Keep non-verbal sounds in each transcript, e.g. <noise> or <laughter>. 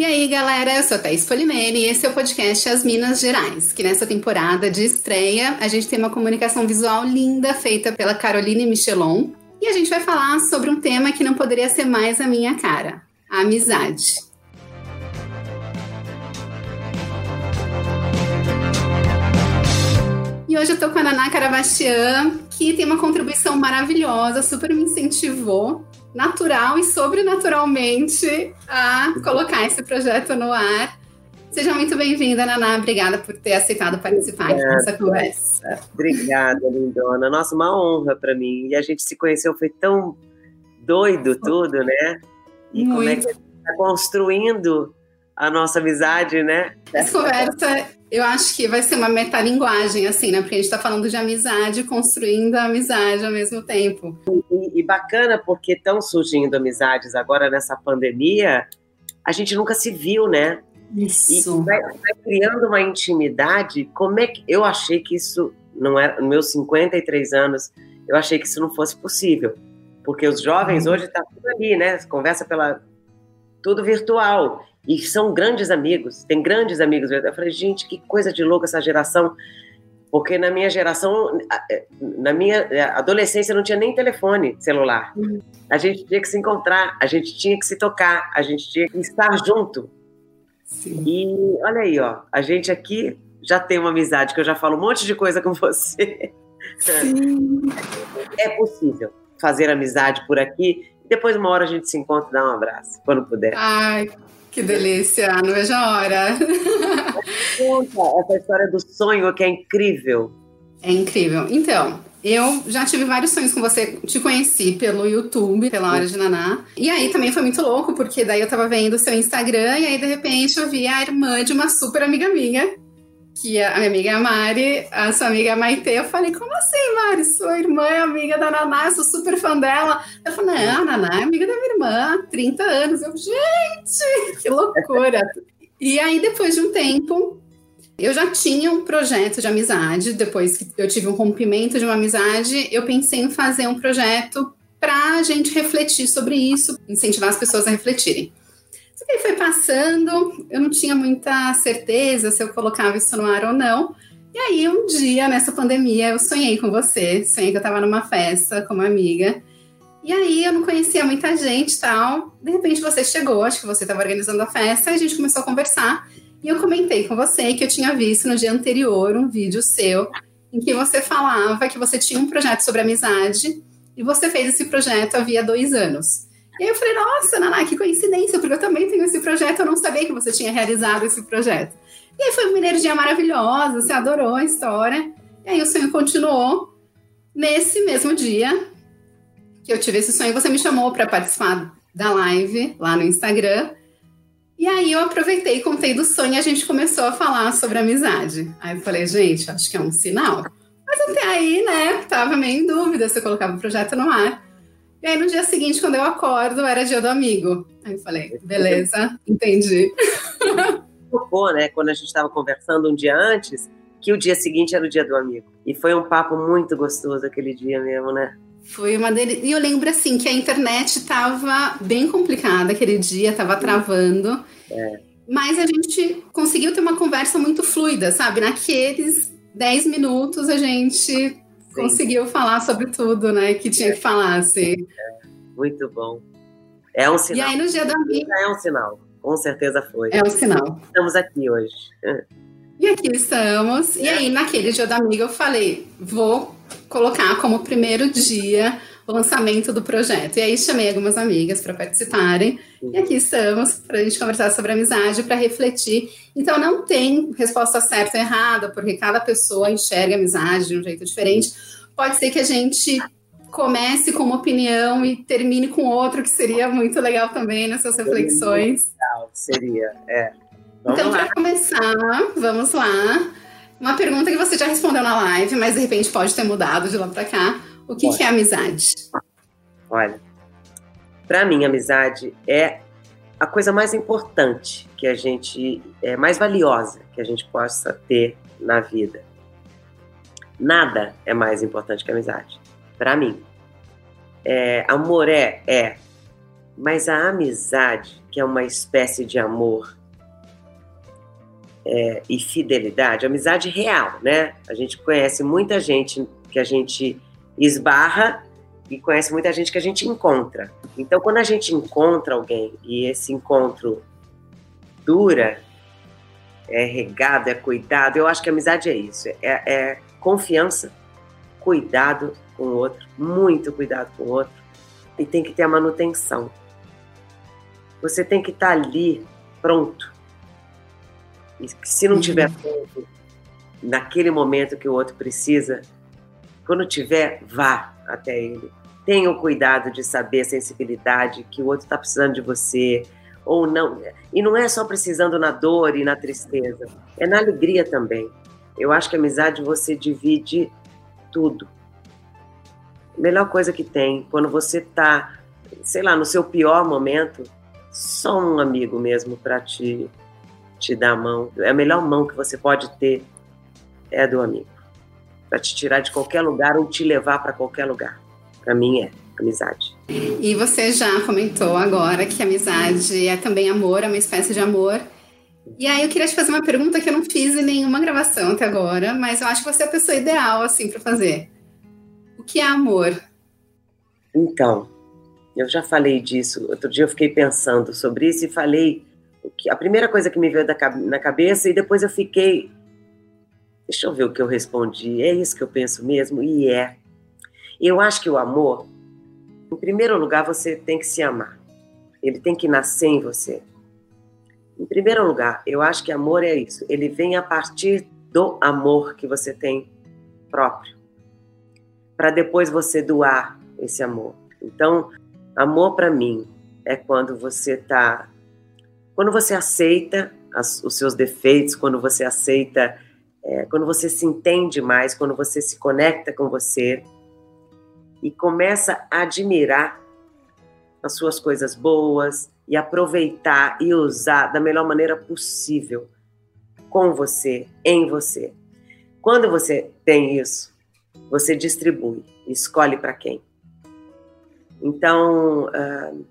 E aí, galera, eu sou a Thaís Polimene e esse é o podcast As Minas Gerais, que nessa temporada de estreia a gente tem uma comunicação visual linda feita pela Caroline Michelon e a gente vai falar sobre um tema que não poderia ser mais a minha cara, a amizade. E hoje eu tô com a Naná Carabastian, que tem uma contribuição maravilhosa, super me incentivou natural e sobrenaturalmente a colocar esse projeto no ar. Seja muito bem-vinda, Naná. Obrigada por ter aceitado participar dessa conversa. Obrigada, lindona. Nossa, uma honra para mim. E a gente se conheceu, foi tão doido tudo, né? E muito. como é que a gente está construindo a nossa amizade, né? Essa conversa, eu acho que vai ser uma metalinguagem, assim, né? Porque a gente está falando de amizade, construindo a amizade ao mesmo tempo. E, e bacana porque estão surgindo amizades agora nessa pandemia, a gente nunca se viu, né? Isso. E vai, vai, criando uma intimidade. Como é que eu achei que isso não era, nos meus 53 anos, eu achei que isso não fosse possível. Porque os jovens uhum. hoje estão tá tudo ali, né? Conversa pela tudo virtual. E são grandes amigos, tem grandes amigos. Eu falei, gente, que coisa de louco essa geração. Porque na minha geração, é, na minha é, adolescência, não tinha nem telefone celular. Uhum. A gente tinha que se encontrar, a gente tinha que se tocar, a gente tinha que estar junto. Sim. E olha aí, ó, a gente aqui já tem uma amizade, que eu já falo um monte de coisa com você. Sim. É possível fazer amizade por aqui. Depois, uma hora, a gente se encontra e dá um abraço, quando puder. Ai, que delícia, não vejo a hora. Conta essa história do sonho que é incrível. É incrível. Então, eu já tive vários sonhos com você. Te conheci pelo YouTube, pela Hora de Naná. E aí também foi muito louco, porque daí eu tava vendo o seu Instagram e aí de repente eu vi a irmã de uma super amiga minha, que a minha amiga Mari, a sua amiga Maite. Eu falei, como assim, Mari? Sua irmã é amiga da Naná, sou super fã dela. Eu falei, não, a Naná é amiga da minha irmã há 30 anos. Eu, gente, que loucura. <laughs> e aí, depois de um tempo, eu já tinha um projeto de amizade. Depois que eu tive um rompimento de uma amizade, eu pensei em fazer um projeto para a gente refletir sobre isso, incentivar as pessoas a refletirem. Que aí foi passando, eu não tinha muita certeza se eu colocava isso no ar ou não. E aí, um dia, nessa pandemia, eu sonhei com você. Sonhei que eu estava numa festa com uma amiga. E aí, eu não conhecia muita gente e tal. De repente, você chegou, acho que você estava organizando a festa, e a gente começou a conversar. E eu comentei com você que eu tinha visto no dia anterior um vídeo seu em que você falava que você tinha um projeto sobre amizade e você fez esse projeto havia dois anos. E aí eu falei, nossa, Naná, que coincidência, porque eu também tenho esse projeto, eu não sabia que você tinha realizado esse projeto. E aí foi uma energia maravilhosa, você adorou a história. E aí o sonho continuou. Nesse mesmo dia que eu tive esse sonho, você me chamou para participar da live lá no Instagram. E aí eu aproveitei e contei do sonho e a gente começou a falar sobre amizade. Aí eu falei, gente, acho que é um sinal. Mas até aí, né, tava meio em dúvida se eu colocava o projeto no ar. E aí no dia seguinte, quando eu acordo, era dia do amigo. Aí eu falei, beleza, entendi. Tocou, né? Quando a gente estava conversando um dia antes, que o dia seguinte era o dia do amigo. E foi um papo muito gostoso aquele dia mesmo, né? Foi uma delícia. E eu lembro assim que a internet estava bem complicada aquele dia, estava travando. É. Mas a gente conseguiu ter uma conversa muito fluida, sabe? Naqueles 10 minutos a gente conseguiu falar sobre tudo, né? Que tinha que falar, assim. É, muito bom. É um sinal. E aí no dia da amiga. É um sinal. Com certeza foi. É um sinal. Estamos aqui hoje. E aqui estamos. E aí, naquele dia da amiga, eu falei: vou colocar como primeiro dia o lançamento do projeto. E aí chamei algumas amigas para participarem. Uhum. E aqui estamos para a gente conversar sobre amizade, para refletir. Então não tem resposta certa ou errada, porque cada pessoa enxerga a amizade de um jeito diferente. Pode ser que a gente comece com uma opinião e termine com outra, que seria muito legal também nessas reflexões. Legal, seria, é. Vamos então, para começar, vamos lá. Uma pergunta que você já respondeu na live, mas de repente pode ter mudado de lá para cá. O que, que é amizade? Olha, para mim, amizade é a coisa mais importante que a gente, é mais valiosa que a gente possa ter na vida. Nada é mais importante que amizade, para mim. É, amor é, é, Mas a amizade, que é uma espécie de amor é, e fidelidade, amizade real, né? A gente conhece muita gente que a gente esbarra e conhece muita gente que a gente encontra. Então, quando a gente encontra alguém e esse encontro dura, é regado, é cuidado, eu acho que amizade é isso: é, é confiança, cuidado com o outro, muito cuidado com o outro, e tem que ter a manutenção. Você tem que estar ali pronto. E se não tiver uhum. pronto naquele momento que o outro precisa, quando tiver, vá até ele. Tenha o cuidado de saber a sensibilidade que o outro está precisando de você ou não. E não é só precisando na dor e na tristeza, é na alegria também. Eu acho que a amizade você divide tudo. Melhor coisa que tem, quando você está, sei lá, no seu pior momento, só um amigo mesmo para te, te dar a mão. É a melhor mão que você pode ter é a do amigo. Para te tirar de qualquer lugar ou te levar para qualquer lugar. Para mim é amizade. E você já comentou agora que amizade é também amor, é uma espécie de amor. E aí eu queria te fazer uma pergunta que eu não fiz em nenhuma gravação até agora, mas eu acho que você é a pessoa ideal assim para fazer. O que é amor? Então, eu já falei disso. Outro dia eu fiquei pensando sobre isso e falei a primeira coisa que me veio na cabeça e depois eu fiquei. Deixa eu ver o que eu respondi. É isso que eu penso mesmo? E é. Eu acho que o amor, em primeiro lugar, você tem que se amar. Ele tem que nascer em você. Em primeiro lugar, eu acho que amor é isso. Ele vem a partir do amor que você tem próprio. Para depois você doar esse amor. Então, Amor para mim é quando você tá quando você aceita as, os seus defeitos, quando você aceita, é, quando você se entende mais, quando você se conecta com você e começa a admirar as suas coisas boas e aproveitar e usar da melhor maneira possível com você, em você. Quando você tem isso, você distribui, escolhe para quem. Então, uh,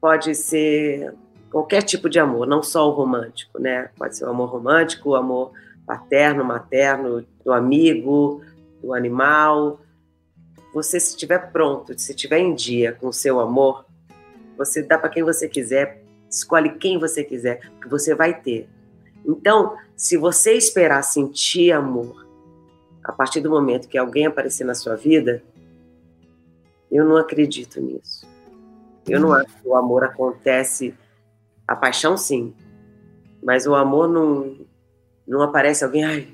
pode ser qualquer tipo de amor, não só o romântico, né? Pode ser o amor romântico, o amor paterno, materno, do amigo, do animal. Você, se estiver pronto, se estiver em dia com o seu amor, você dá para quem você quiser, escolhe quem você quiser, que você vai ter. Então, se você esperar sentir amor a partir do momento que alguém aparecer na sua vida, eu não acredito nisso. Eu não uhum. acho que o amor acontece. A paixão, sim. Mas o amor não, não aparece alguém. Ai,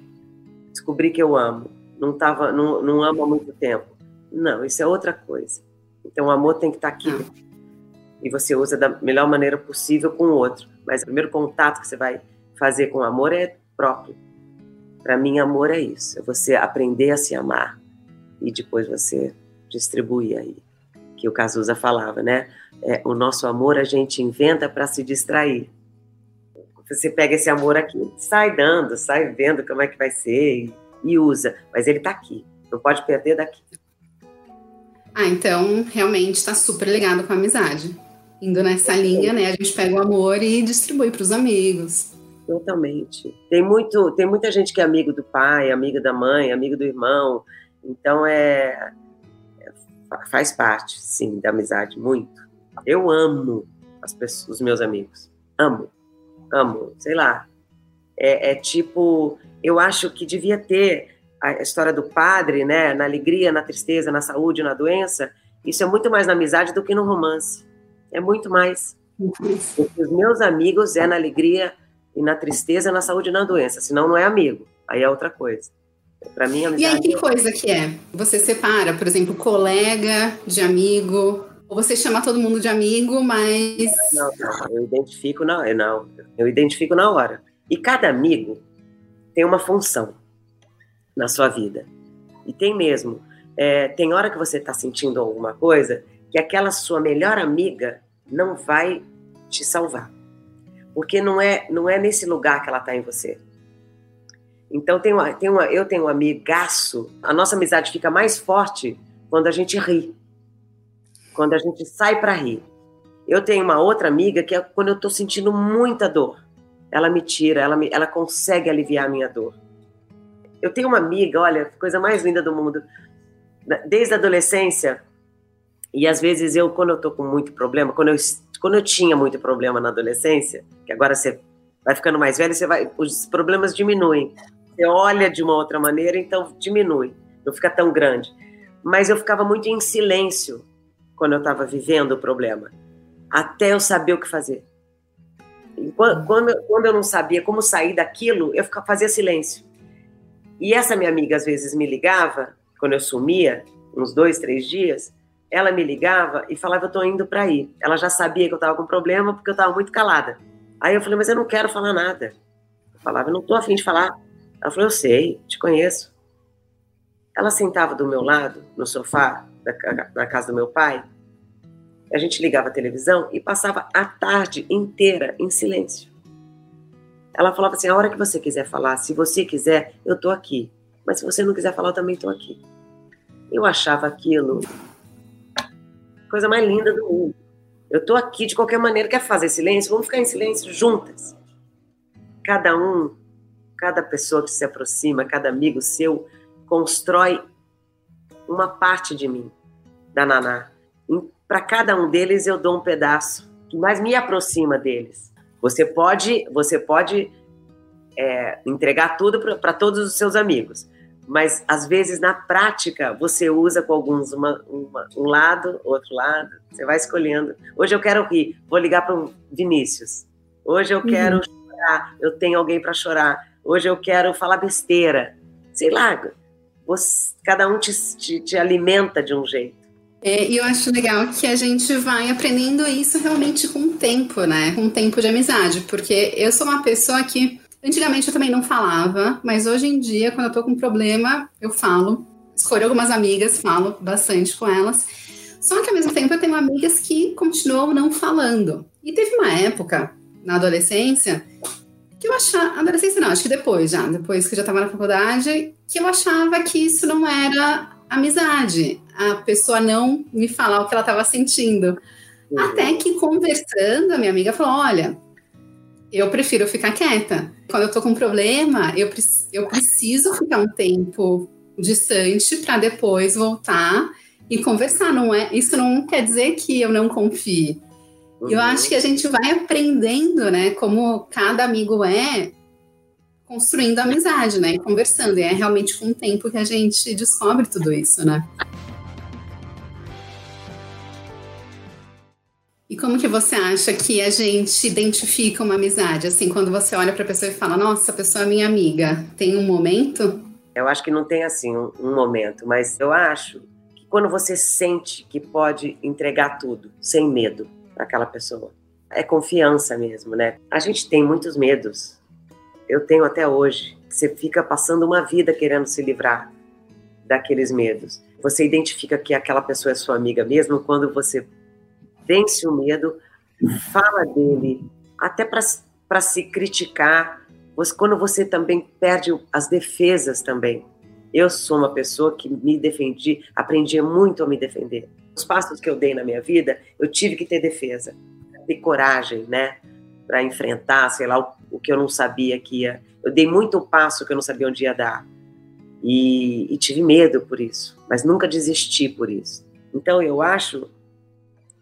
descobri que eu amo. Não, tava, não, não amo há muito tempo. Não, isso é outra coisa. Então o amor tem que estar tá aqui. Ah. E você usa da melhor maneira possível com o outro. Mas o primeiro contato que você vai fazer com o amor é próprio. Para mim, amor é isso. É você aprender a se amar. E depois você distribuir aí, que o Cazuza falava, né? É, o nosso amor a gente inventa para se distrair. Você pega esse amor aqui, sai dando, sai vendo como é que vai ser e, usa, mas ele está aqui, não pode perder daqui. Ah, então realmente está super ligado com a amizade. Indo nessa linha, né? A gente pega o amor e distribui para os amigos. Totalmente. Tem, muito, tem muita gente que é amigo do pai, amigo da mãe, amigo do irmão. Então é faz parte, sim, da amizade, muito. Eu amo as pessoas, os meus amigos. Amo. Amo. Sei lá. É, é tipo, eu acho que devia ter a história do padre, né? Na alegria, na tristeza, na saúde, na doença. Isso é muito mais na amizade do que no romance. É muito mais. os meus amigos é na alegria e na tristeza, na saúde e na doença. Senão não é amigo. Aí é outra coisa. Para mim, amizade... E aí, que coisa que é? Você separa, por exemplo, colega de amigo, ou você chama todo mundo de amigo, mas... Não, não, eu identifico na, não, eu identifico na hora. E cada amigo tem uma função na sua vida. E tem mesmo. É, tem hora que você está sentindo alguma coisa que aquela sua melhor amiga não vai te salvar. Porque não é, não é nesse lugar que ela está em você. Então tem uma, tem uma, eu tenho um amigaço. A nossa amizade fica mais forte quando a gente ri, quando a gente sai para rir. Eu tenho uma outra amiga que é quando eu estou sentindo muita dor, ela me tira, ela, me, ela consegue aliviar a minha dor. Eu tenho uma amiga, olha, coisa mais linda do mundo. Desde a adolescência, e às vezes eu, quando eu tô com muito problema, quando eu, quando eu tinha muito problema na adolescência, que agora você vai ficando mais velho, você vai, os problemas diminuem. Você olha de uma outra maneira, então diminui, não fica tão grande. Mas eu ficava muito em silêncio quando eu estava vivendo o problema, até eu saber o que fazer. Quando, quando, quando eu não sabia como sair daquilo, eu ficava, fazia silêncio. E essa minha amiga às vezes me ligava, quando eu sumia, uns dois, três dias, ela me ligava e falava, eu tô indo para aí. Ela já sabia que eu tava com problema porque eu tava muito calada. Aí eu falei, mas eu não quero falar nada. Eu falava, eu não tô afim de falar. Ela falou, eu sei, te conheço. Ela sentava do meu lado, no sofá, na casa do meu pai. A gente ligava a televisão e passava a tarde inteira em silêncio. Ela falava assim: a hora que você quiser falar, se você quiser, eu tô aqui. Mas se você não quiser falar, eu também tô aqui. Eu achava aquilo coisa mais linda do mundo. Eu tô aqui de qualquer maneira. Quer fazer silêncio? Vamos ficar em silêncio juntas. Cada um, cada pessoa que se aproxima, cada amigo seu, constrói uma parte de mim, da Naná. Para cada um deles eu dou um pedaço que mais me aproxima deles. Você pode, você pode é, entregar tudo para todos os seus amigos, mas às vezes na prática você usa com alguns uma, uma, um lado, outro lado, você vai escolhendo. Hoje eu quero rir, vou ligar para o Vinícius. Hoje eu quero uhum. chorar, eu tenho alguém para chorar. Hoje eu quero falar besteira. Sei lá, você, cada um te, te, te alimenta de um jeito. É, e eu acho legal que a gente vai aprendendo isso realmente com o tempo, né? Com o tempo de amizade. Porque eu sou uma pessoa que antigamente eu também não falava, mas hoje em dia, quando eu tô com um problema, eu falo. Escolho algumas amigas, falo bastante com elas. Só que ao mesmo tempo eu tenho amigas que continuam não falando. E teve uma época, na adolescência, que eu achava. Adolescência não, acho que depois já, depois que eu já estava na faculdade, que eu achava que isso não era amizade. A pessoa não me falar o que ela estava sentindo. Uhum. Até que conversando, a minha amiga falou: olha, eu prefiro ficar quieta. Quando eu tô com um problema, eu, eu preciso ficar um tempo distante para depois voltar e conversar. Não é? Isso não quer dizer que eu não confie. Uhum. Eu acho que a gente vai aprendendo, né? Como cada amigo é, construindo amizade, né? Conversando. E é realmente com o tempo que a gente descobre tudo isso, né? E como que você acha que a gente identifica uma amizade? Assim, quando você olha para a pessoa e fala, nossa, a pessoa é minha amiga, tem um momento? Eu acho que não tem assim um, um momento, mas eu acho que quando você sente que pode entregar tudo, sem medo, para aquela pessoa, é confiança mesmo, né? A gente tem muitos medos eu tenho até hoje. Você fica passando uma vida querendo se livrar daqueles medos. Você identifica que aquela pessoa é sua amiga mesmo quando você vence o medo, fala dele, até para se criticar, quando você também perde as defesas também. Eu sou uma pessoa que me defendi, aprendi muito a me defender. Os passos que eu dei na minha vida, eu tive que ter defesa, ter coragem, né? Para enfrentar, sei lá, o, o, que eu não sabia que ia. Eu dei muito passo que eu não sabia onde ia dar. E, e tive medo por isso, mas nunca desisti por isso. Então eu acho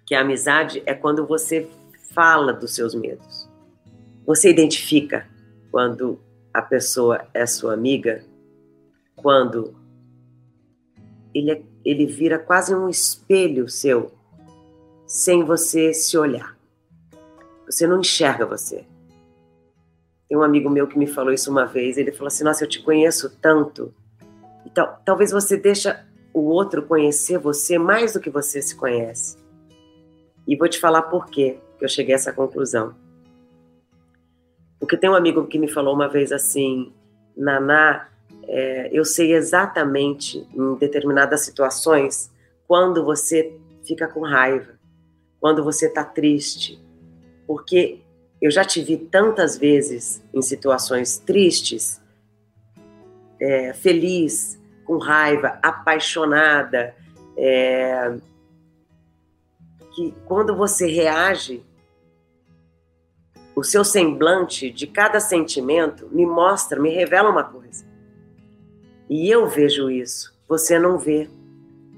que a amizade é quando você fala dos seus medos. Você identifica quando a pessoa é sua amiga, quando ele, é, ele vira quase um espelho seu, sem você se olhar. Você não enxerga você. Tem um amigo meu que me falou isso uma vez. Ele falou assim: Nossa, eu te conheço tanto. Então, talvez você deixa o outro conhecer você mais do que você se conhece. E vou te falar por quê que eu cheguei a essa conclusão. Porque tem um amigo que me falou uma vez assim: Naná, é, eu sei exatamente em determinadas situações quando você fica com raiva, quando você está triste, porque eu já te vi tantas vezes em situações tristes, é, feliz, com raiva, apaixonada, é, que quando você reage, o seu semblante de cada sentimento me mostra, me revela uma coisa. E eu vejo isso, você não vê.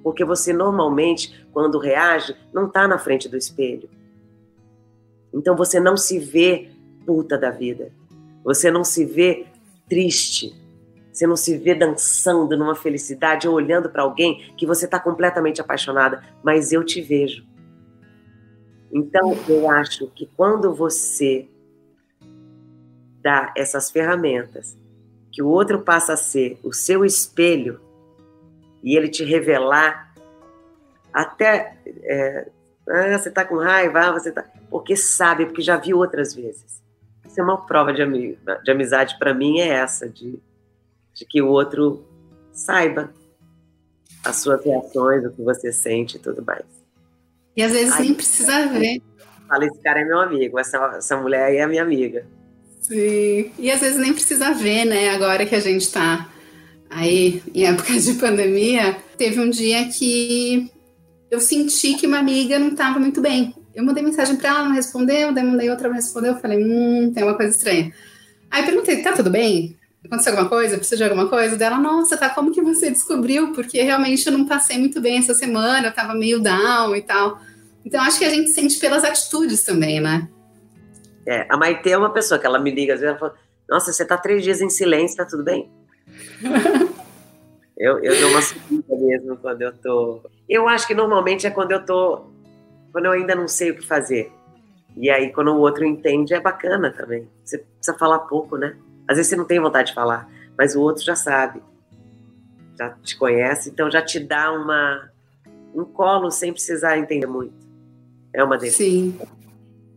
Porque você normalmente, quando reage, não está na frente do espelho. Então você não se vê puta da vida. Você não se vê triste. Você não se vê dançando numa felicidade ou olhando para alguém que você está completamente apaixonada. Mas eu te vejo. Então eu acho que quando você dá essas ferramentas, que o outro passa a ser o seu espelho e ele te revelar até é, ah, você está com raiva, ah, você tá porque sabe, porque já viu outras vezes. Isso é uma prova de, ami... de amizade para mim é essa de, de que o outro saiba as suas reações, o que você sente e tudo mais. E às vezes Ai, nem precisa ver. Fala, esse cara é meu amigo, essa, essa mulher aí é minha amiga. Sim, e às vezes nem precisa ver, né? Agora que a gente está aí em época de pandemia, teve um dia que eu senti que uma amiga não estava muito bem. Eu mandei mensagem para ela, não respondeu, daí mandei outra, não respondeu. Eu falei, hum, tem uma coisa estranha. Aí perguntei, tá tudo bem? Aconteceu alguma coisa? Precisa de alguma coisa? Dela, nossa, tá, como que você descobriu? Porque realmente eu não passei muito bem essa semana, eu tava meio down e tal. Então acho que a gente sente pelas atitudes também, né? É, a Maite é uma pessoa que ela me liga, às vezes ela fala, nossa, você tá três dias em silêncio, tá tudo bem? <laughs> eu, eu dou uma subida mesmo quando eu tô. Eu acho que normalmente é quando eu tô. Quando eu ainda não sei o que fazer. E aí, quando o outro entende, é bacana também. Você precisa falar pouco, né? Às vezes você não tem vontade de falar, mas o outro já sabe. Já te conhece, então já te dá uma, um colo sem precisar entender muito. É uma delícia. Sim.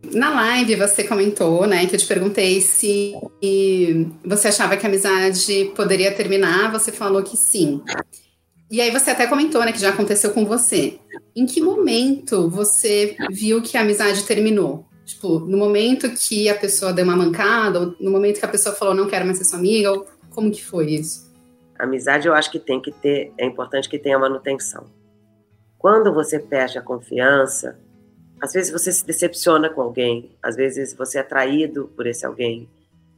Na live você comentou, né, que eu te perguntei se você achava que a amizade poderia terminar, você falou que sim. E aí você até comentou, né, que já aconteceu com você. Em que momento você viu que a amizade terminou? Tipo, no momento que a pessoa deu uma mancada, ou no momento que a pessoa falou não quero mais ser sua amiga, ou como que foi isso? Amizade eu acho que tem que ter, é importante que tenha manutenção. Quando você perde a confiança, às vezes você se decepciona com alguém, às vezes você é traído por esse alguém,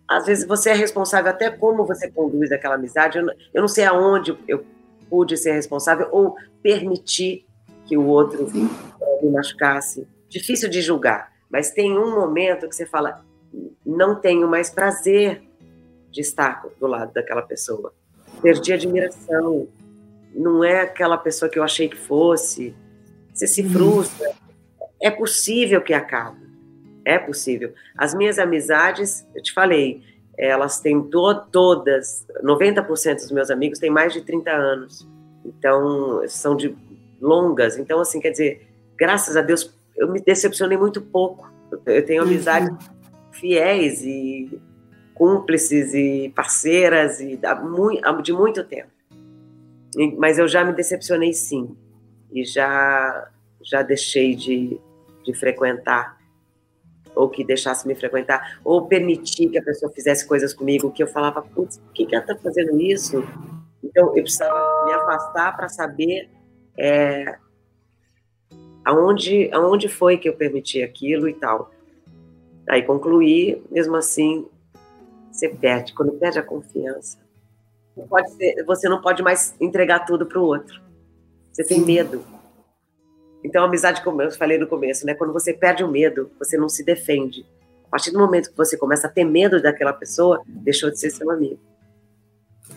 às vezes você é responsável até como você conduz aquela amizade. Eu não, eu não sei aonde eu pude ser responsável ou permitir que o outro Sim. me machucasse. Difícil de julgar, mas tem um momento que você fala: não tenho mais prazer de estar do lado daquela pessoa. Perdi admiração. Não é aquela pessoa que eu achei que fosse. Você se frustra. É possível que acabe. É possível. As minhas amizades, eu te falei, elas têm to todas, 90% dos meus amigos têm mais de 30 anos. Então, são de longas. Então, assim, quer dizer, graças a Deus, eu me decepcionei muito pouco. Eu tenho amizades uhum. fiéis e cúmplices e parceiras e de muito tempo. Mas eu já me decepcionei sim. E já, já deixei de, de frequentar, ou que deixasse me frequentar, ou permitir que a pessoa fizesse coisas comigo que eu falava, putz, por que, que ela está fazendo isso? Então, eu precisava me afastar para saber é, aonde, aonde foi que eu permiti aquilo e tal. Aí concluí, mesmo assim, você perde. Quando perde a confiança, não ser, você não pode mais entregar tudo para o outro. Você tem medo. Então, a amizade, como eu falei no começo, né? Quando você perde o medo, você não se defende. A partir do momento que você começa a ter medo daquela pessoa, deixou de ser seu amigo.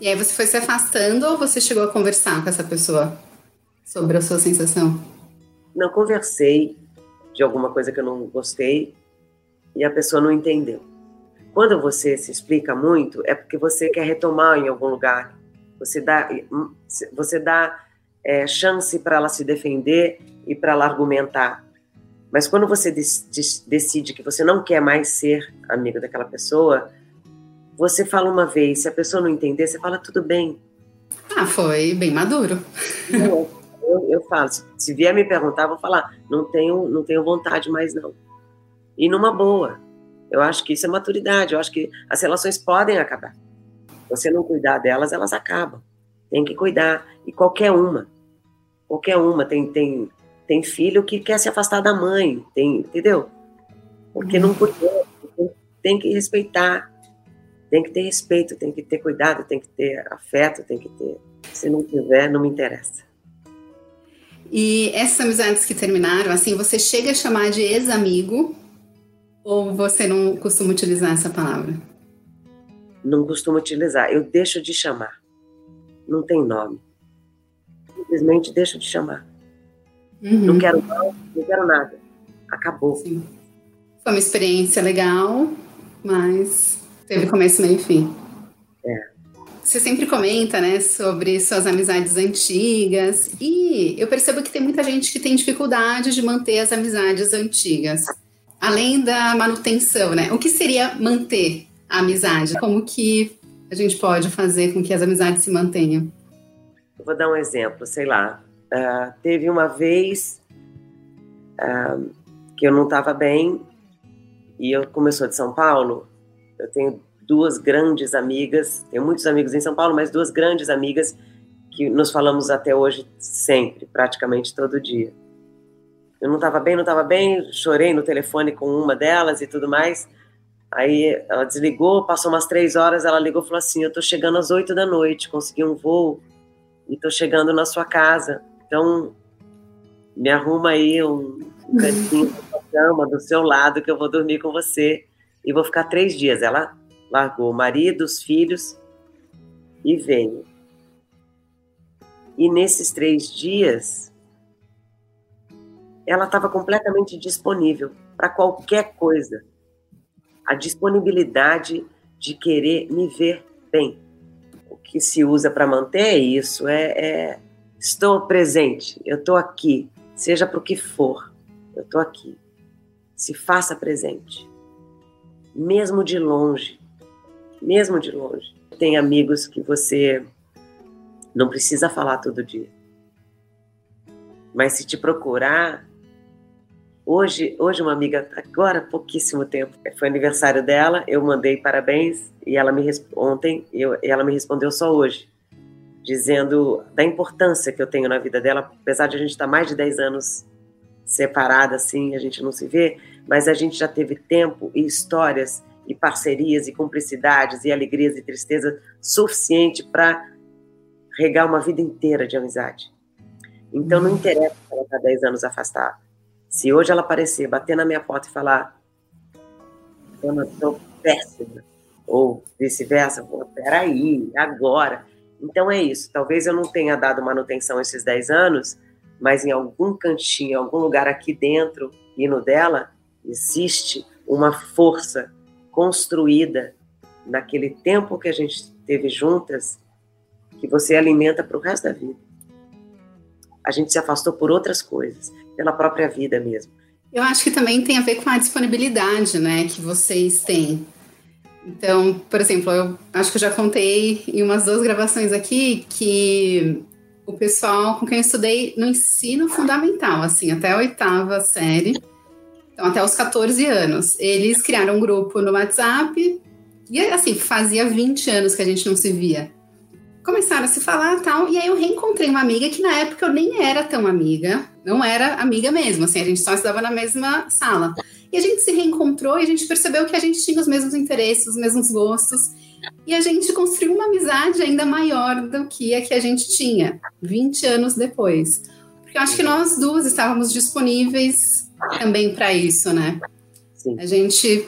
E aí você foi se afastando ou você chegou a conversar com essa pessoa sobre a sua sensação? Não conversei de alguma coisa que eu não gostei e a pessoa não entendeu. Quando você se explica muito, é porque você quer retomar em algum lugar. Você dá, você dá é, chance para ela se defender e para ela argumentar. Mas quando você decide que você não quer mais ser amigo daquela pessoa, você fala uma vez, se a pessoa não entender, você fala tudo bem. Ah, foi bem maduro. Eu, eu, eu falo, se vier me perguntar, vou falar, não tenho, não tenho vontade mais não. E numa boa. Eu acho que isso é maturidade, eu acho que as relações podem acabar. Se você não cuidar delas, elas acabam. Tem que cuidar. E qualquer uma. Qualquer uma tem, tem Tem filho que quer se afastar da mãe, tem, entendeu? Porque não podia, tem que respeitar, tem que ter respeito, tem que ter cuidado, tem que ter afeto, tem que ter. Se não tiver, não me interessa. E essas amizades que terminaram, assim, você chega a chamar de ex-amigo ou você não costuma utilizar essa palavra? Não costumo utilizar, eu deixo de chamar. Não tem nome. Simplesmente deixo de chamar. Uhum. Não quero mal, não quero nada. Acabou. Sim. Foi uma experiência legal, mas teve começo, meio e fim. É. Você sempre comenta, né, sobre suas amizades antigas e eu percebo que tem muita gente que tem dificuldade de manter as amizades antigas. Além da manutenção, né? O que seria manter a amizade? Como que a gente pode fazer com que as amizades se mantenham? Eu vou dar um exemplo, sei lá. Uh, teve uma vez uh, que eu não estava bem e eu, sou de São Paulo, eu tenho duas grandes amigas, tenho muitos amigos em São Paulo, mas duas grandes amigas que nos falamos até hoje sempre, praticamente todo dia. Eu não estava bem, não estava bem, chorei no telefone com uma delas e tudo mais. Aí ela desligou, passou umas três horas, ela ligou e falou assim: Eu estou chegando às oito da noite, consegui um voo e estou chegando na sua casa. Então, me arruma aí um, um cantinho da cama do seu lado que eu vou dormir com você e vou ficar três dias. Ela largou o marido, os filhos e veio. E nesses três dias, ela estava completamente disponível para qualquer coisa. A disponibilidade de querer me ver bem. O que se usa para manter é isso: é, é estou presente, eu estou aqui, seja para o que for, eu estou aqui. Se faça presente, mesmo de longe mesmo de longe. Tem amigos que você não precisa falar todo dia. Mas se te procurar, hoje, hoje uma amiga, agora pouquíssimo tempo, foi aniversário dela, eu mandei parabéns e ela me ontem, eu, ela me respondeu só hoje, dizendo da importância que eu tenho na vida dela, apesar de a gente estar mais de 10 anos separada assim, a gente não se vê, mas a gente já teve tempo e histórias e parcerias e cumplicidades e alegrias e tristeza suficiente para regar uma vida inteira de amizade. Então não interessa se ela está 10 anos afastada. Se hoje ela aparecer, bater na minha porta e falar Dona, estou péssima, ou vice-versa, peraí, agora. Então é isso. Talvez eu não tenha dado manutenção esses 10 anos, mas em algum cantinho, em algum lugar aqui dentro e no dela, existe uma força construída naquele tempo que a gente teve juntas, que você alimenta para o resto da vida. A gente se afastou por outras coisas, pela própria vida mesmo. Eu acho que também tem a ver com a disponibilidade, né, que vocês têm. Então, por exemplo, eu acho que eu já contei em umas duas gravações aqui que o pessoal com quem eu estudei no ensino fundamental, assim, até a oitava série, então até os 14 anos. Eles criaram um grupo no WhatsApp e assim, fazia 20 anos que a gente não se via. Começaram a se falar tal, e aí eu reencontrei uma amiga que na época eu nem era tão amiga, não era amiga mesmo, assim, a gente só estudava na mesma sala. E a gente se reencontrou e a gente percebeu que a gente tinha os mesmos interesses, os mesmos gostos. E a gente construiu uma amizade ainda maior do que a que a gente tinha 20 anos depois. Porque eu acho que nós duas estávamos disponíveis também para isso, né? Sim. A gente.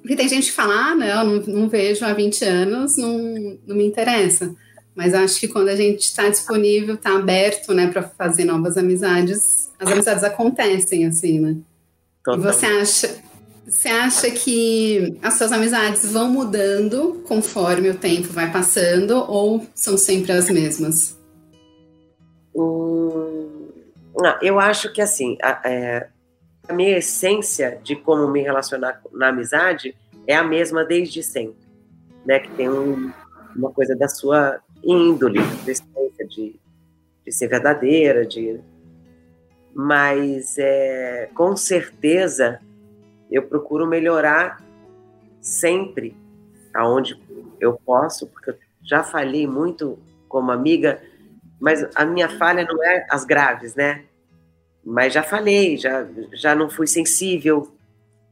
Porque tem gente que fala, ah, não, não, não vejo há 20 anos, não, não me interessa. Mas acho que quando a gente está disponível, está aberto, né, para fazer novas amizades, as amizades acontecem, assim, né? Total. E você acha, você acha que as suas amizades vão mudando conforme o tempo vai passando ou são sempre as mesmas? Hum, não, eu acho que assim, é, a minha essência de como me relacionar na amizade é a mesma desde sempre, né? Que tem um, uma coisa da sua índole, de, de ser verdadeira, de mas é, com certeza eu procuro melhorar sempre aonde eu posso, porque eu já falhei muito como amiga, mas a minha falha não é as graves, né? Mas já falei, já, já não fui sensível,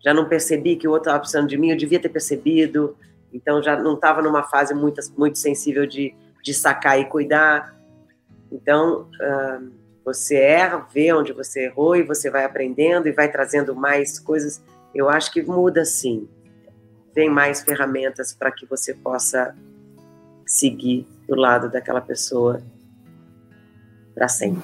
já não percebi que o outro estava precisando de mim, eu devia ter percebido, então já não estava numa fase muito, muito sensível de, de sacar e cuidar. Então, uh, você erra, vê onde você errou e você vai aprendendo e vai trazendo mais coisas. Eu acho que muda sim. Vem mais ferramentas para que você possa seguir do lado daquela pessoa para sempre.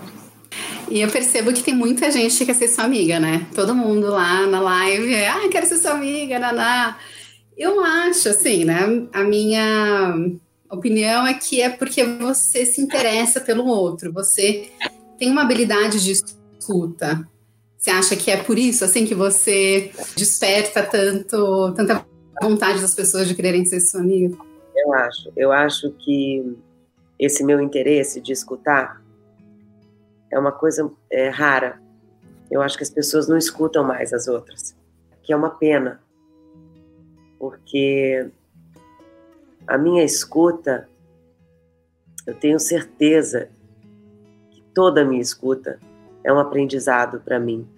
E eu percebo que tem muita gente que quer ser sua amiga, né? Todo mundo lá na live, ah, quero ser sua amiga, naná. Eu acho, assim, né? A minha opinião é que é porque você se interessa pelo outro, você tem uma habilidade de escuta. Você acha que é por isso, assim, que você desperta tanto, tanta vontade das pessoas de quererem ser sua amiga? Eu acho. Eu acho que esse meu interesse de escutar é uma coisa é, rara. Eu acho que as pessoas não escutam mais as outras, que é uma pena, porque a minha escuta, eu tenho certeza que toda a minha escuta é um aprendizado para mim.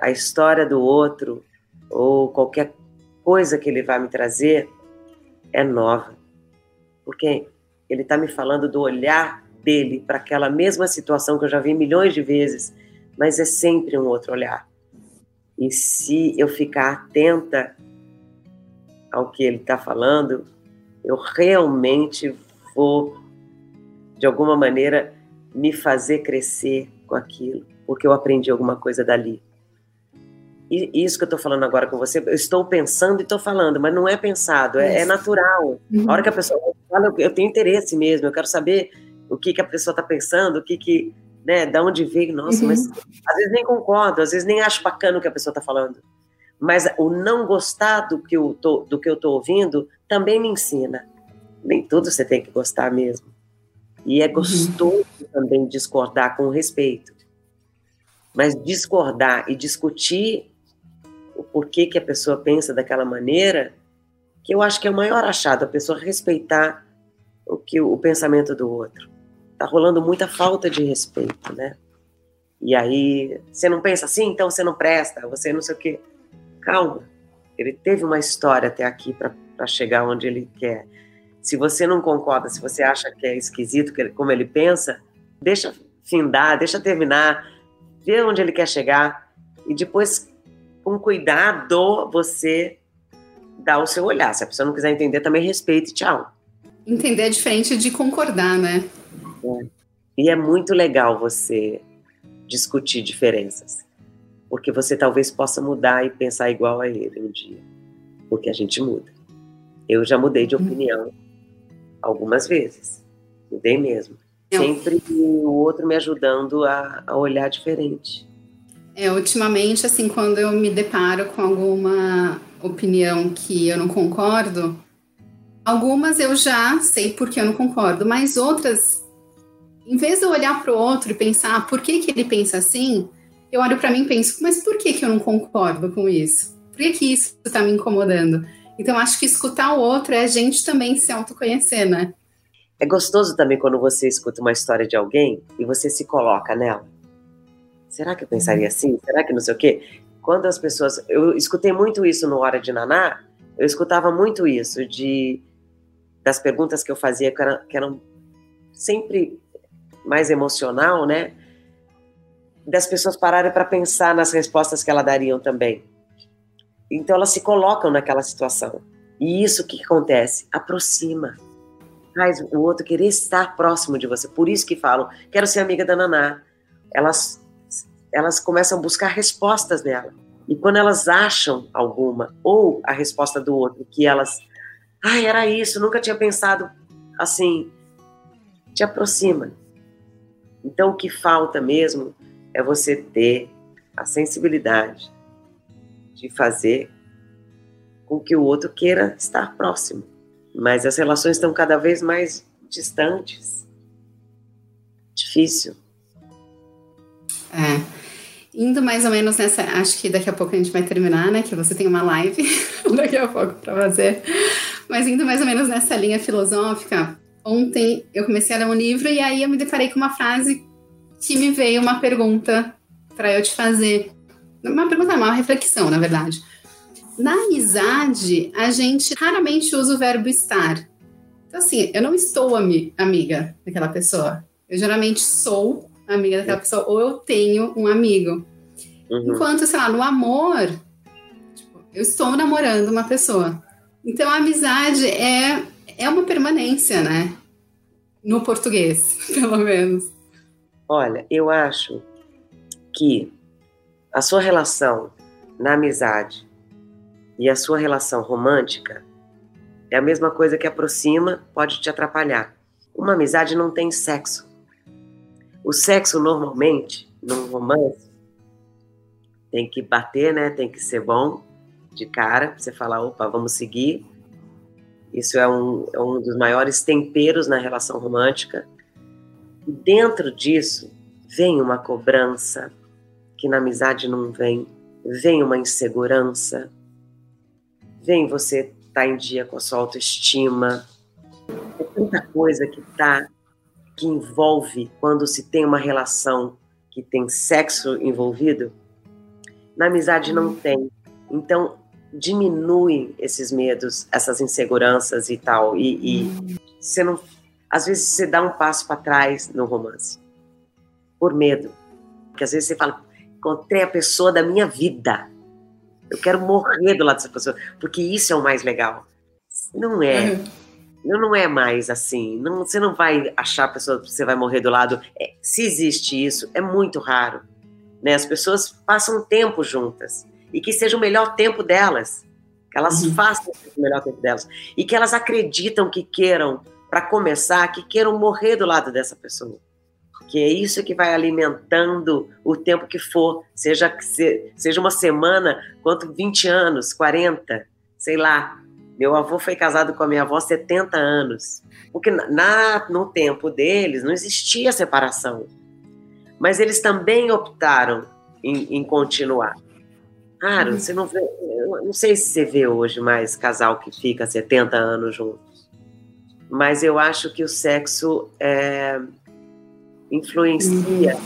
A história do outro ou qualquer coisa que ele vai me trazer é nova, porque ele está me falando do olhar dele para aquela mesma situação que eu já vi milhões de vezes, mas é sempre um outro olhar. E se eu ficar atenta ao que ele está falando, eu realmente vou, de alguma maneira, me fazer crescer com aquilo, porque eu aprendi alguma coisa dali. E isso que eu estou falando agora com você, eu estou pensando e estou falando, mas não é pensado, é, é natural. Uhum. A hora que a pessoa fala, eu tenho interesse mesmo, eu quero saber o que, que a pessoa está pensando, o que que, né, da onde veio, nossa, uhum. mas às vezes nem concordo, às vezes nem acho bacana o que a pessoa está falando. Mas o não gostar do que eu tô, do que eu tô ouvindo também me ensina. Nem tudo você tem que gostar mesmo. E é gostoso uhum. também discordar com respeito. Mas discordar e discutir o porquê que a pessoa pensa daquela maneira, que eu acho que é o maior achado, a pessoa respeitar o que o pensamento do outro tá rolando muita falta de respeito, né? E aí, você não pensa assim, então você não presta, você não sei o quê. Calma, ele teve uma história até aqui para chegar onde ele quer. Se você não concorda, se você acha que é esquisito que ele, como ele pensa, deixa findar, deixa terminar, vê onde ele quer chegar e depois, com cuidado, você dá o seu olhar. Se a pessoa não quiser entender, também respeite, tchau. Entender é diferente de concordar, né? É. E é muito legal você discutir diferenças, porque você talvez possa mudar e pensar igual a ele um dia, porque a gente muda. Eu já mudei de uhum. opinião algumas vezes, mudei mesmo. Sempre o outro me ajudando a, a olhar diferente. É, ultimamente, assim, quando eu me deparo com alguma opinião que eu não concordo, algumas eu já sei porque eu não concordo, mas outras em vez de eu olhar para o outro e pensar ah, por que, que ele pensa assim, eu olho para mim e penso, mas por que, que eu não concordo com isso? Por que, que isso está me incomodando? Então, acho que escutar o outro é a gente também se autoconhecer, né? É gostoso também quando você escuta uma história de alguém e você se coloca nela. Será que eu pensaria uhum. assim? Será que não sei o quê? Quando as pessoas. Eu escutei muito isso no Hora de Naná, eu escutava muito isso, de das perguntas que eu fazia, que eram, que eram sempre mais emocional, né? Das pessoas pararem para pensar nas respostas que elas dariam também. Então elas se colocam naquela situação. E isso que acontece? Aproxima. Faz o outro querer estar próximo de você. Por isso que falam, quero ser amiga da Naná. Elas, elas começam a buscar respostas nela. E quando elas acham alguma, ou a resposta do outro, que elas. Ai, era isso, nunca tinha pensado assim. Te aproxima. Então, o que falta mesmo é você ter a sensibilidade de fazer com que o outro queira estar próximo. Mas as relações estão cada vez mais distantes. Difícil. É. Indo mais ou menos nessa. Acho que daqui a pouco a gente vai terminar, né? Que você tem uma live <laughs> daqui a pouco para fazer. Mas indo mais ou menos nessa linha filosófica, Ontem eu comecei a ler um livro e aí eu me deparei com uma frase que me veio uma pergunta para eu te fazer uma pergunta, uma reflexão, na verdade. Na amizade, a gente raramente usa o verbo estar. Então, assim, eu não estou ami amiga daquela pessoa. Eu geralmente sou amiga daquela pessoa, ou eu tenho um amigo. Uhum. Enquanto, sei lá, no amor, tipo, eu estou namorando uma pessoa. Então, a amizade é, é uma permanência, né? No português, <laughs> pelo menos. Olha, eu acho que a sua relação na amizade e a sua relação romântica é a mesma coisa que aproxima, pode te atrapalhar. Uma amizade não tem sexo. O sexo normalmente, num romance, tem que bater, né? Tem que ser bom de cara, pra você falar, opa, vamos seguir. Isso é um, é um dos maiores temperos na relação romântica. E dentro disso vem uma cobrança que na amizade não vem. Vem uma insegurança. Vem você estar tá em dia com a sua autoestima. É tanta coisa que tá que envolve quando se tem uma relação que tem sexo envolvido. Na amizade não tem. Então diminui esses medos, essas inseguranças e tal. E, e você não, às vezes você dá um passo para trás no romance por medo, porque às vezes você fala, encontrei a pessoa da minha vida. Eu quero morrer do lado dessa pessoa, porque isso é o mais legal. Não é. Uhum. Não é mais assim. Não, você não vai achar a pessoa que você vai morrer do lado. É, se existe isso, é muito raro. Né? As pessoas passam tempo juntas e que seja o melhor tempo delas. Que elas uhum. façam o melhor tempo delas. E que elas acreditam que queiram, para começar, que queiram morrer do lado dessa pessoa que é isso que vai alimentando o tempo que for, seja, seja uma semana, quanto 20 anos, 40, sei lá. Meu avô foi casado com a minha avó 70 anos. Porque na, no tempo deles não existia separação. Mas eles também optaram em, em continuar. Claro, uhum. você não vê. não sei se você vê hoje mais casal que fica 70 anos juntos. Mas eu acho que o sexo é, influencia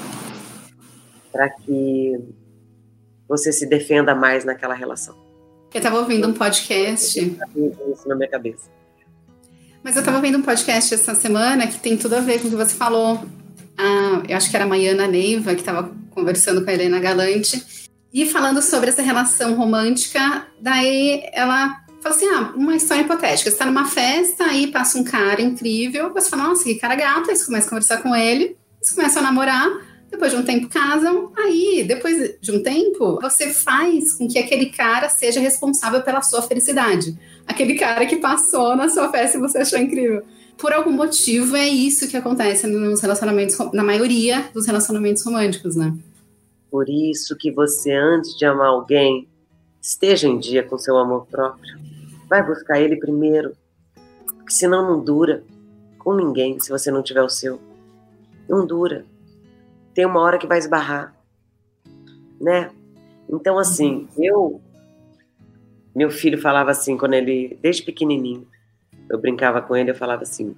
para que você se defenda mais naquela relação. Eu estava ouvindo um podcast. Isso na minha cabeça. Mas eu estava vendo um podcast essa semana que tem tudo a ver com o que você falou. Ah, eu acho que era a Maiana Neiva que estava conversando com a Helena Galante e falando sobre essa relação romântica. Daí ela falou assim: ah, uma história hipotética. Você está numa festa, aí passa um cara incrível, você fala, nossa, que cara gato, aí você começa a conversar com ele. Eles começam a namorar, depois de um tempo casam, aí, depois de um tempo, você faz com que aquele cara seja responsável pela sua felicidade. Aquele cara que passou na sua festa e você achou incrível. Por algum motivo, é isso que acontece nos relacionamentos, na maioria dos relacionamentos românticos, né? Por isso que você, antes de amar alguém, esteja em dia com seu amor próprio. Vai buscar ele primeiro, porque senão não dura com ninguém se você não tiver o seu não dura. Tem uma hora que vai esbarrar, né? Então, assim, eu. Meu filho falava assim, quando ele, desde pequenininho, eu brincava com ele, eu falava assim: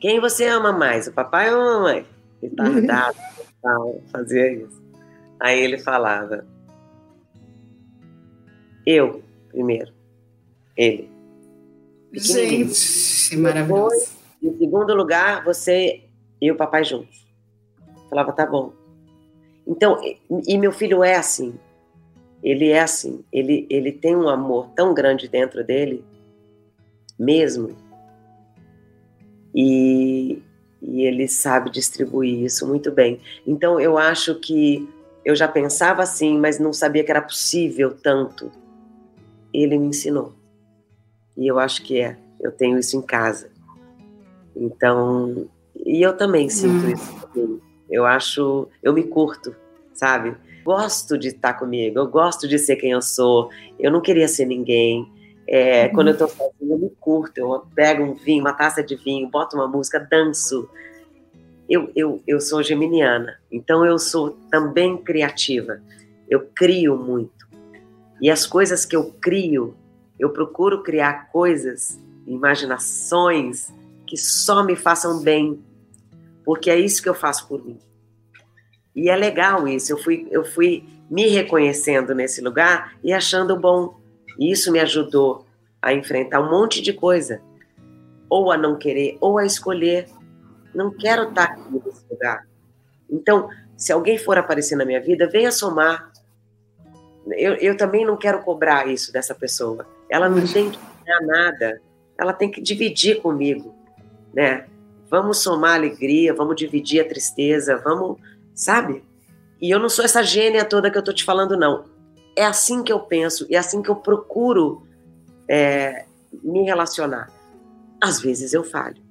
Quem você ama mais, o papai ou a mamãe? Ele tava <laughs> tal, fazia isso. Aí ele falava: Eu, primeiro. Ele. Gente, maravilhoso. em segundo lugar, você e o papai juntos. Falava, tá bom. Então, e meu filho é assim. Ele é assim. Ele, ele tem um amor tão grande dentro dele, mesmo. E, e ele sabe distribuir isso muito bem. Então, eu acho que eu já pensava assim, mas não sabia que era possível tanto. Ele me ensinou. E eu acho que é. Eu tenho isso em casa. Então, e eu também sinto hum. isso. Eu acho, eu me curto, sabe? Gosto de estar comigo, eu gosto de ser quem eu sou. Eu não queria ser ninguém. É, uhum. Quando eu tô sozinha, eu me curto. Eu pego um vinho, uma taça de vinho, boto uma música, danço. Eu, eu, eu sou geminiana, então eu sou também criativa. Eu crio muito. E as coisas que eu crio, eu procuro criar coisas, imaginações que só me façam bem porque é isso que eu faço por mim. E é legal isso. Eu fui, eu fui me reconhecendo nesse lugar e achando bom. E isso me ajudou a enfrentar um monte de coisa. Ou a não querer, ou a escolher. Não quero estar aqui nesse lugar. Então, se alguém for aparecer na minha vida, venha somar. Eu, eu também não quero cobrar isso dessa pessoa. Ela não tem que ganhar nada. Ela tem que dividir comigo, né? Vamos somar a alegria, vamos dividir a tristeza, vamos, sabe? E eu não sou essa gênia toda que eu tô te falando, não. É assim que eu penso e é assim que eu procuro é, me relacionar. Às vezes eu falho.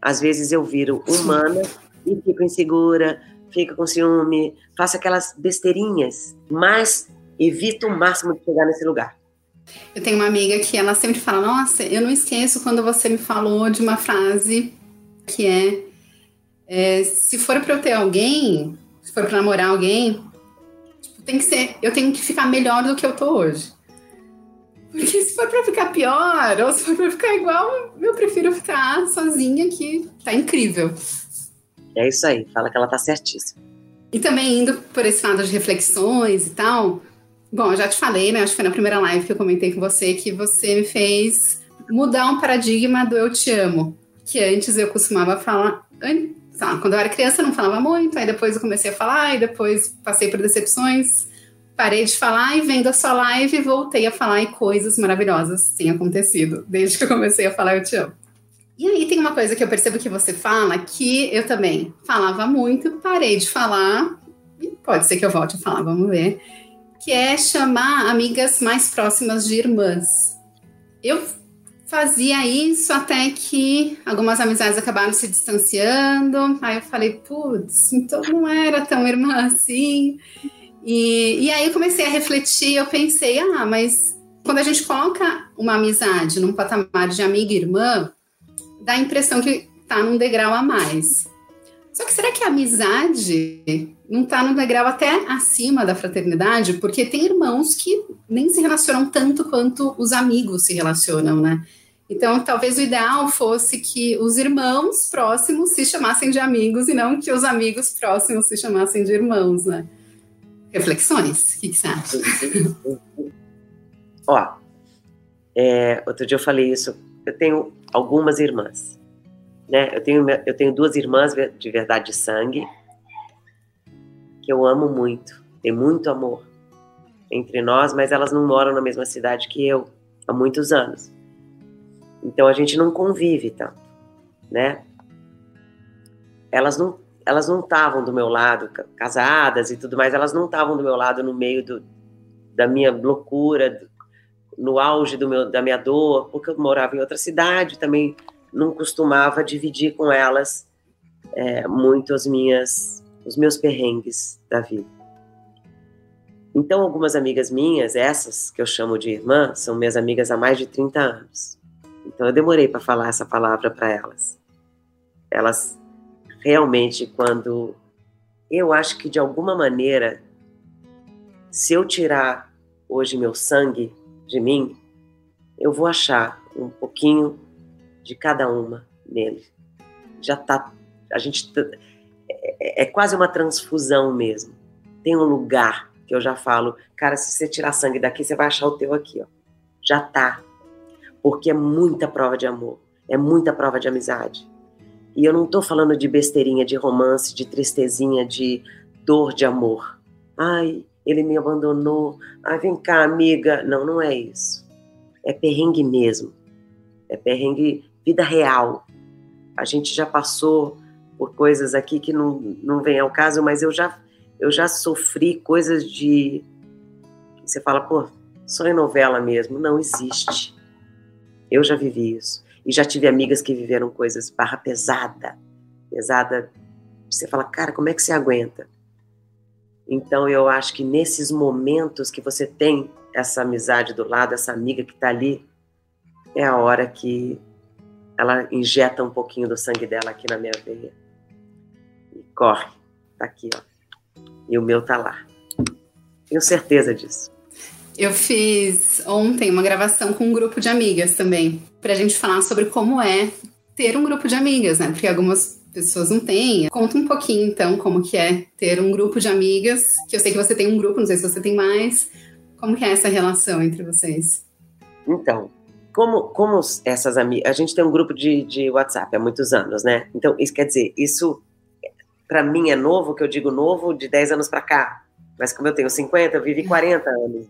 Às vezes eu viro humana e fico insegura, fico com ciúme, faço aquelas besteirinhas, mas evito o máximo de chegar nesse lugar. Eu tenho uma amiga que ela sempre fala: Nossa, eu não esqueço quando você me falou de uma frase que é, é se for para eu ter alguém, se for para namorar alguém, tipo, tem que ser, eu tenho que ficar melhor do que eu tô hoje. Porque se for para ficar pior, ou se for para ficar igual, eu prefiro ficar sozinha que tá incrível. É isso aí, fala que ela tá certíssima. E também indo por esse lado de reflexões e tal, bom, eu já te falei, né? Acho que foi na primeira live que eu comentei com você que você me fez mudar um paradigma do eu te amo que antes eu costumava falar. quando eu era criança eu não falava muito, aí depois eu comecei a falar, e depois passei por decepções, parei de falar e vendo a sua live voltei a falar e coisas maravilhosas têm acontecido desde que eu comecei a falar Eu Te Amo. E aí tem uma coisa que eu percebo que você fala que eu também falava muito, parei de falar, e pode ser que eu volte a falar, vamos ver, que é chamar amigas mais próximas de irmãs. Eu fazia isso até que algumas amizades acabaram se distanciando. Aí eu falei, putz, então não era tão irmã assim. E, e aí eu comecei a refletir, eu pensei, ah, mas quando a gente coloca uma amizade num patamar de amiga e irmã, dá a impressão que tá num degrau a mais. Só que será que a amizade não está no degrau até acima da fraternidade? Porque tem irmãos que nem se relacionam tanto quanto os amigos se relacionam, né? Então, talvez o ideal fosse que os irmãos próximos se chamassem de amigos e não que os amigos próximos se chamassem de irmãos, né? Reflexões? O que, que você acha? <laughs> Ó, é, outro dia eu falei isso. Eu tenho algumas irmãs, né? Eu tenho, eu tenho duas irmãs de verdade de sangue que eu amo muito. Tem muito amor entre nós, mas elas não moram na mesma cidade que eu há muitos anos. Então a gente não convive tanto, né? Elas não elas não estavam do meu lado, casadas e tudo mais, elas não estavam do meu lado no meio do, da minha loucura, no auge do meu, da minha dor, porque eu morava em outra cidade, também não costumava dividir com elas é, muito as minhas, os meus perrengues da vida. Então, algumas amigas minhas, essas que eu chamo de irmã, são minhas amigas há mais de 30 anos. Então eu demorei para falar essa palavra para elas. Elas realmente, quando eu acho que de alguma maneira, se eu tirar hoje meu sangue de mim, eu vou achar um pouquinho de cada uma nele. Já tá, a gente é, é quase uma transfusão mesmo. Tem um lugar que eu já falo, cara, se você tirar sangue daqui, você vai achar o teu aqui, ó. Já tá porque é muita prova de amor, é muita prova de amizade. E eu não estou falando de besteirinha, de romance, de tristezinha, de dor de amor. Ai, ele me abandonou. Ai, vem cá, amiga. Não, não é isso. É perrengue mesmo. É perrengue vida real. A gente já passou por coisas aqui que não, não vem ao caso, mas eu já, eu já sofri coisas de. Você fala, pô, só em novela mesmo. Não existe. Eu já vivi isso. E já tive amigas que viveram coisas barra pesada. Pesada. Você fala, cara, como é que você aguenta? Então eu acho que nesses momentos que você tem essa amizade do lado, essa amiga que está ali, é a hora que ela injeta um pouquinho do sangue dela aqui na minha veia. Corre. Tá aqui, ó. E o meu tá lá. Tenho certeza disso. Eu fiz ontem uma gravação com um grupo de amigas também, pra gente falar sobre como é ter um grupo de amigas, né? Porque algumas pessoas não têm. Conta um pouquinho, então, como que é ter um grupo de amigas, que eu sei que você tem um grupo, não sei se você tem mais. Como que é essa relação entre vocês? Então, como, como essas amigas... A gente tem um grupo de, de WhatsApp há muitos anos, né? Então, isso quer dizer, isso para mim é novo, que eu digo novo, de 10 anos para cá. Mas como eu tenho 50, eu vivi 40 anos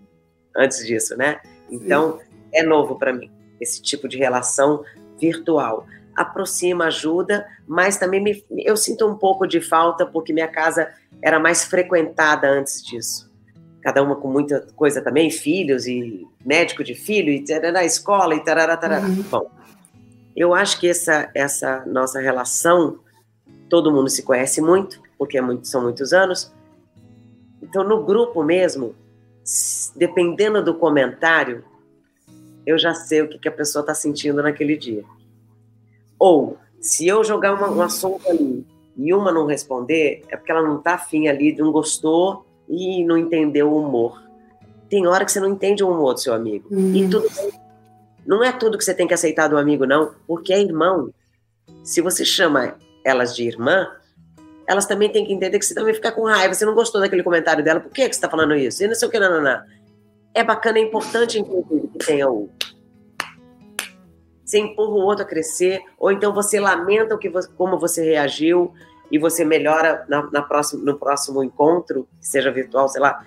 antes disso, né? Então, Sim. é novo para mim, esse tipo de relação virtual. Aproxima, ajuda, mas também me, eu sinto um pouco de falta porque minha casa era mais frequentada antes disso. Cada uma com muita coisa também, filhos e médico de filho, e tarará, escola e tarará, tarará. Uhum. Bom, eu acho que essa, essa nossa relação todo mundo se conhece muito, porque é muito, são muitos anos. Então, no grupo mesmo, dependendo do comentário, eu já sei o que, que a pessoa está sentindo naquele dia. Ou, se eu jogar uma, um assunto ali e uma não responder, é porque ela não está afim ali, não gostou e não entendeu o humor. Tem hora que você não entende o humor do seu amigo. Hum. E tudo bem. Não é tudo que você tem que aceitar do amigo, não, porque é irmão. Se você chama elas de irmã, elas também têm que entender que você também fica com raiva. Você não gostou daquele comentário dela, por que, que você está falando isso? E não sei o que, não, não, não. É bacana, é importante, inclusive, que tenha o. Você empurra o outro a crescer, ou então você lamenta o que você, como você reagiu e você melhora na, na próxima, no próximo encontro, seja virtual, sei lá.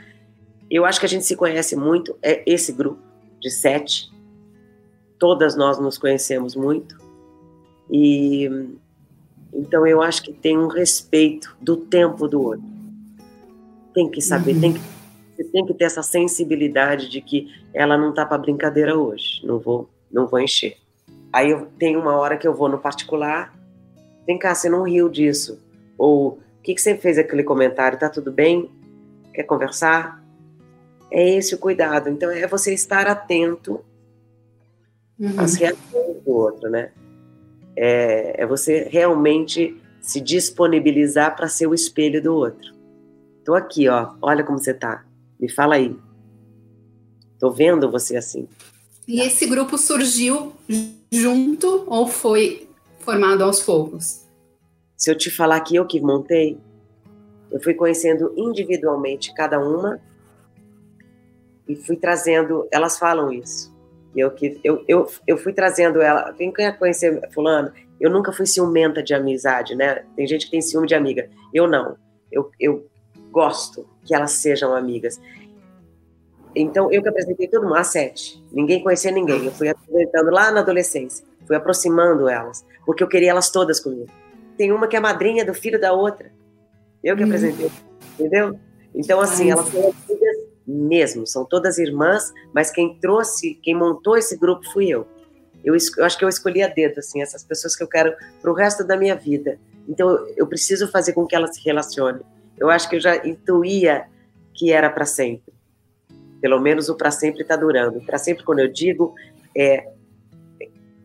Eu acho que a gente se conhece muito, é esse grupo de sete. Todas nós nos conhecemos muito. E então eu acho que tem um respeito do tempo do outro. Tem que saber, uhum. tem que, você tem que ter essa sensibilidade de que ela não tá para brincadeira hoje. Não vou, não vou encher. Aí eu tenho uma hora que eu vou no particular. Vem cá, você não riu disso? Ou o que, que você fez aquele comentário? Tá tudo bem? Quer conversar? É esse o cuidado. Então é você estar atento uhum. às reações do outro, né? É, é você realmente se disponibilizar para ser o espelho do outro. Tô aqui, ó. Olha como você tá. Me fala aí. Tô vendo você assim. E esse grupo surgiu junto ou foi formado aos poucos? Se eu te falar que eu que montei, eu fui conhecendo individualmente cada uma e fui trazendo. Elas falam isso. Eu, eu, eu, eu fui trazendo ela. Quem quer conhecer Fulano? Eu nunca fui ciumenta de amizade, né? Tem gente que tem ciúme de amiga. Eu não. Eu, eu gosto que elas sejam amigas. Então, eu que apresentei todo mundo, a sete. Ninguém conhecia ninguém. Eu fui apresentando lá na adolescência. Fui aproximando elas. Porque eu queria elas todas comigo. Tem uma que é madrinha do filho da outra. Eu que hum. apresentei. Entendeu? Então, assim, elas são mesmo. São todas irmãs, mas quem trouxe, quem montou esse grupo fui eu. Eu, eu acho que eu escolhi a dedo, assim, essas pessoas que eu quero para o resto da minha vida. Então, eu preciso fazer com que elas se relacionem. Eu acho que eu já intuía que era para sempre. Pelo menos o para sempre está durando. Para sempre, quando eu digo, é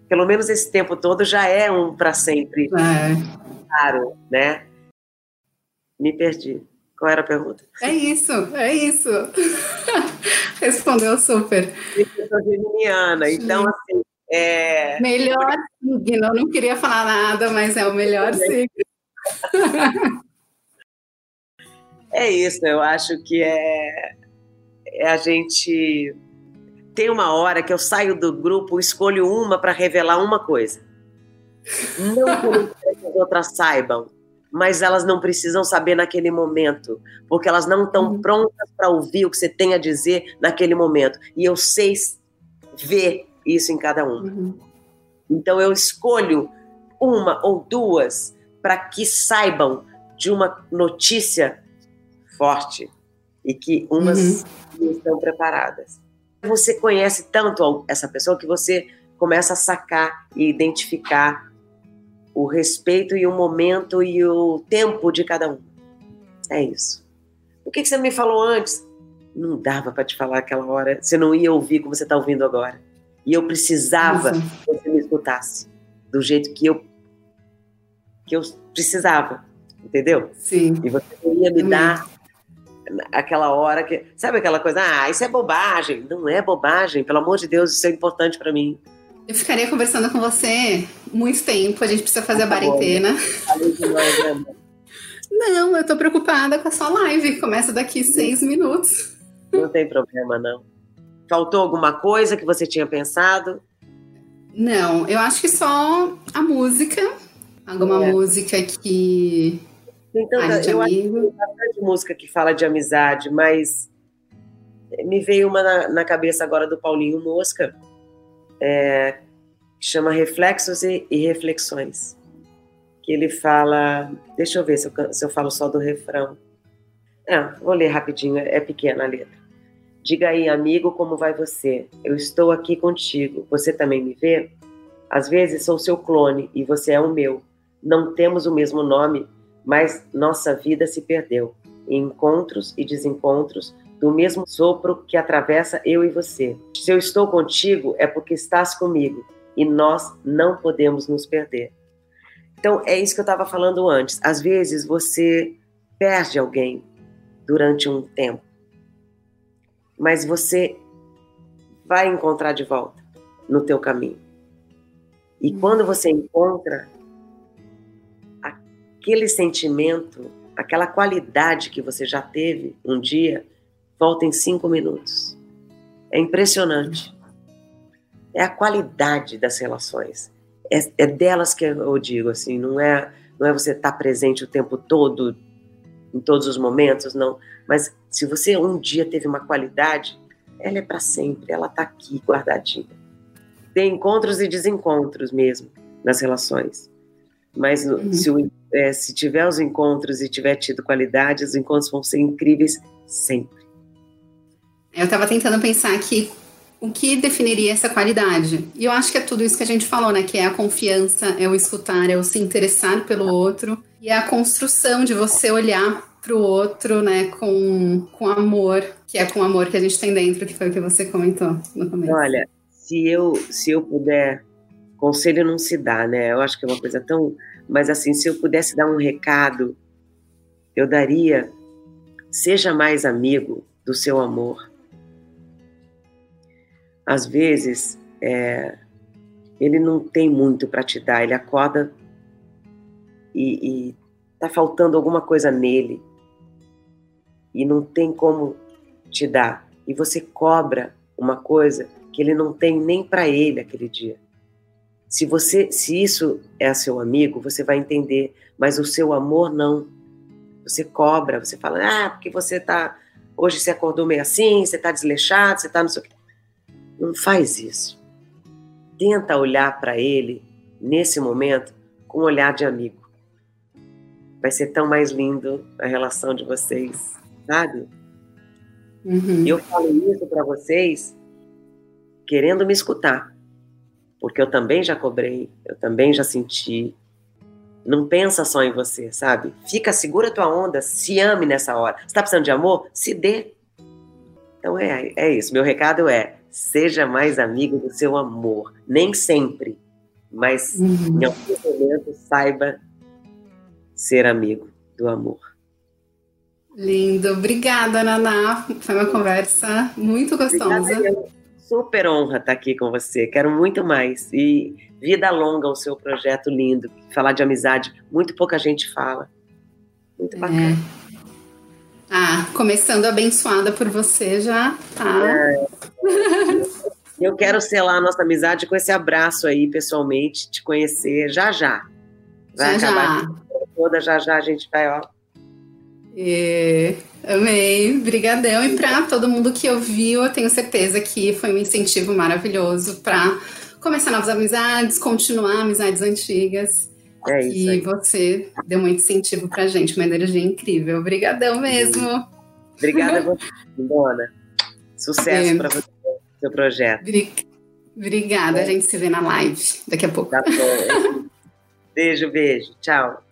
pelo menos esse tempo todo já é um para sempre. É. Claro, né? Me perdi. Qual era a pergunta? É isso, é isso. <laughs> Respondeu super. Eu sou geminiana, então assim. É... Melhor signo, não queria falar nada, mas é o melhor signo. <laughs> É isso, eu acho que é, é a gente. Tem uma hora que eu saio do grupo, escolho uma para revelar uma coisa. Não que as outras saibam, mas elas não precisam saber naquele momento, porque elas não estão uhum. prontas para ouvir o que você tem a dizer naquele momento. E eu sei ver isso em cada um. Uhum. Então eu escolho uma ou duas para que saibam de uma notícia forte e que umas uhum. estão preparadas. Você conhece tanto essa pessoa que você começa a sacar e identificar o respeito e o momento e o tempo de cada um. É isso. O que, que você me falou antes? Não dava para te falar aquela hora. Você não ia ouvir como você está ouvindo agora. E eu precisava uhum. que você me escutasse do jeito que eu que eu precisava, entendeu? Sim. E você ia me dar aquela hora que sabe aquela coisa? Ah, isso é bobagem. Não é bobagem. Pelo amor de Deus, isso é importante para mim. Eu ficaria conversando com você muito tempo, a gente precisa fazer a quarentena. Né, não, eu tô preocupada com a sua live, começa daqui seis minutos. Não tem problema, não. Faltou alguma coisa que você tinha pensado? Não, eu acho que só a música. Alguma é. música que. Então, Ai, eu amigo. acho que tem bastante música que fala de amizade, mas me veio uma na, na cabeça agora do Paulinho Mosca, é, chama Reflexos e, e, Reflexões. Que ele fala. Deixa eu ver se eu, se eu falo só do refrão. É, vou ler rapidinho, é pequena a letra. Diga aí, amigo, como vai você? Eu estou aqui contigo. Você também me vê? Às vezes sou seu clone e você é o meu. Não temos o mesmo nome, mas nossa vida se perdeu em encontros e desencontros do mesmo sopro que atravessa eu e você. Se eu estou contigo, é porque estás comigo e nós não podemos nos perder. Então, é isso que eu estava falando antes. Às vezes você perde alguém durante um tempo mas você vai encontrar de volta no teu caminho. E uhum. quando você encontra aquele sentimento, aquela qualidade que você já teve um dia, volta em cinco minutos. É impressionante. É a qualidade das relações. É, é delas que eu digo assim, não é não é você estar presente o tempo todo em todos os momentos, não. Mas se você um dia teve uma qualidade, ela é para sempre, ela está aqui guardadinha. Tem encontros e desencontros mesmo nas relações. Mas uhum. se, é, se tiver os encontros e tiver tido qualidade, os encontros vão ser incríveis sempre. Eu estava tentando pensar aqui o que definiria essa qualidade. E eu acho que é tudo isso que a gente falou, né? Que é a confiança, é o escutar, é o se interessar pelo outro e é a construção de você olhar para o outro, né, com, com amor, que é com amor que a gente tem dentro, que foi o que você comentou no começo. Olha, se eu, se eu puder, conselho não se dá, né? Eu acho que é uma coisa tão. Mas assim, se eu pudesse dar um recado, eu daria: seja mais amigo do seu amor. Às vezes, é, ele não tem muito para te dar, ele acorda e, e tá faltando alguma coisa nele e não tem como te dar, e você cobra uma coisa que ele não tem nem para ele aquele dia. Se você, se isso é seu amigo, você vai entender, mas o seu amor não. Você cobra, você fala: "Ah, porque você tá hoje você acordou meio assim, você tá desleixado, você tá não sei o quê". Não faz isso. Tenta olhar para ele nesse momento com um olhar de amigo. Vai ser tão mais lindo a relação de vocês sabe? Uhum. Eu falo isso para vocês querendo me escutar, porque eu também já cobrei, eu também já senti. Não pensa só em você, sabe? Fica, segura tua onda, se ame nessa hora. Você tá precisando de amor? Se dê. Então é, é isso. Meu recado é: seja mais amigo do seu amor. Nem sempre, mas uhum. em algum momento saiba ser amigo do amor. Lindo. Obrigada, Naná. Foi uma conversa muito gostosa. Obrigada, super honra estar aqui com você. Quero muito mais. E vida longa o seu projeto lindo. Falar de amizade, muito pouca gente fala. Muito bacana. É. Ah, começando abençoada por você já, tá? É. Eu quero selar a nossa amizade com esse abraço aí, pessoalmente, te conhecer já já. Vai já acabar já. toda, já já a gente vai, ó, é, amei, brigadão. E para todo mundo que ouviu, eu tenho certeza que foi um incentivo maravilhoso para começar novas amizades, continuar amizades antigas. É isso e você deu muito incentivo pra gente, uma energia incrível. Obrigadão mesmo. Obrigada a <laughs> você, dona. Sucesso é. para você, seu projeto. Obrigada, é. a gente se vê na live daqui a pouco. Tá bom. <laughs> beijo, beijo. Tchau.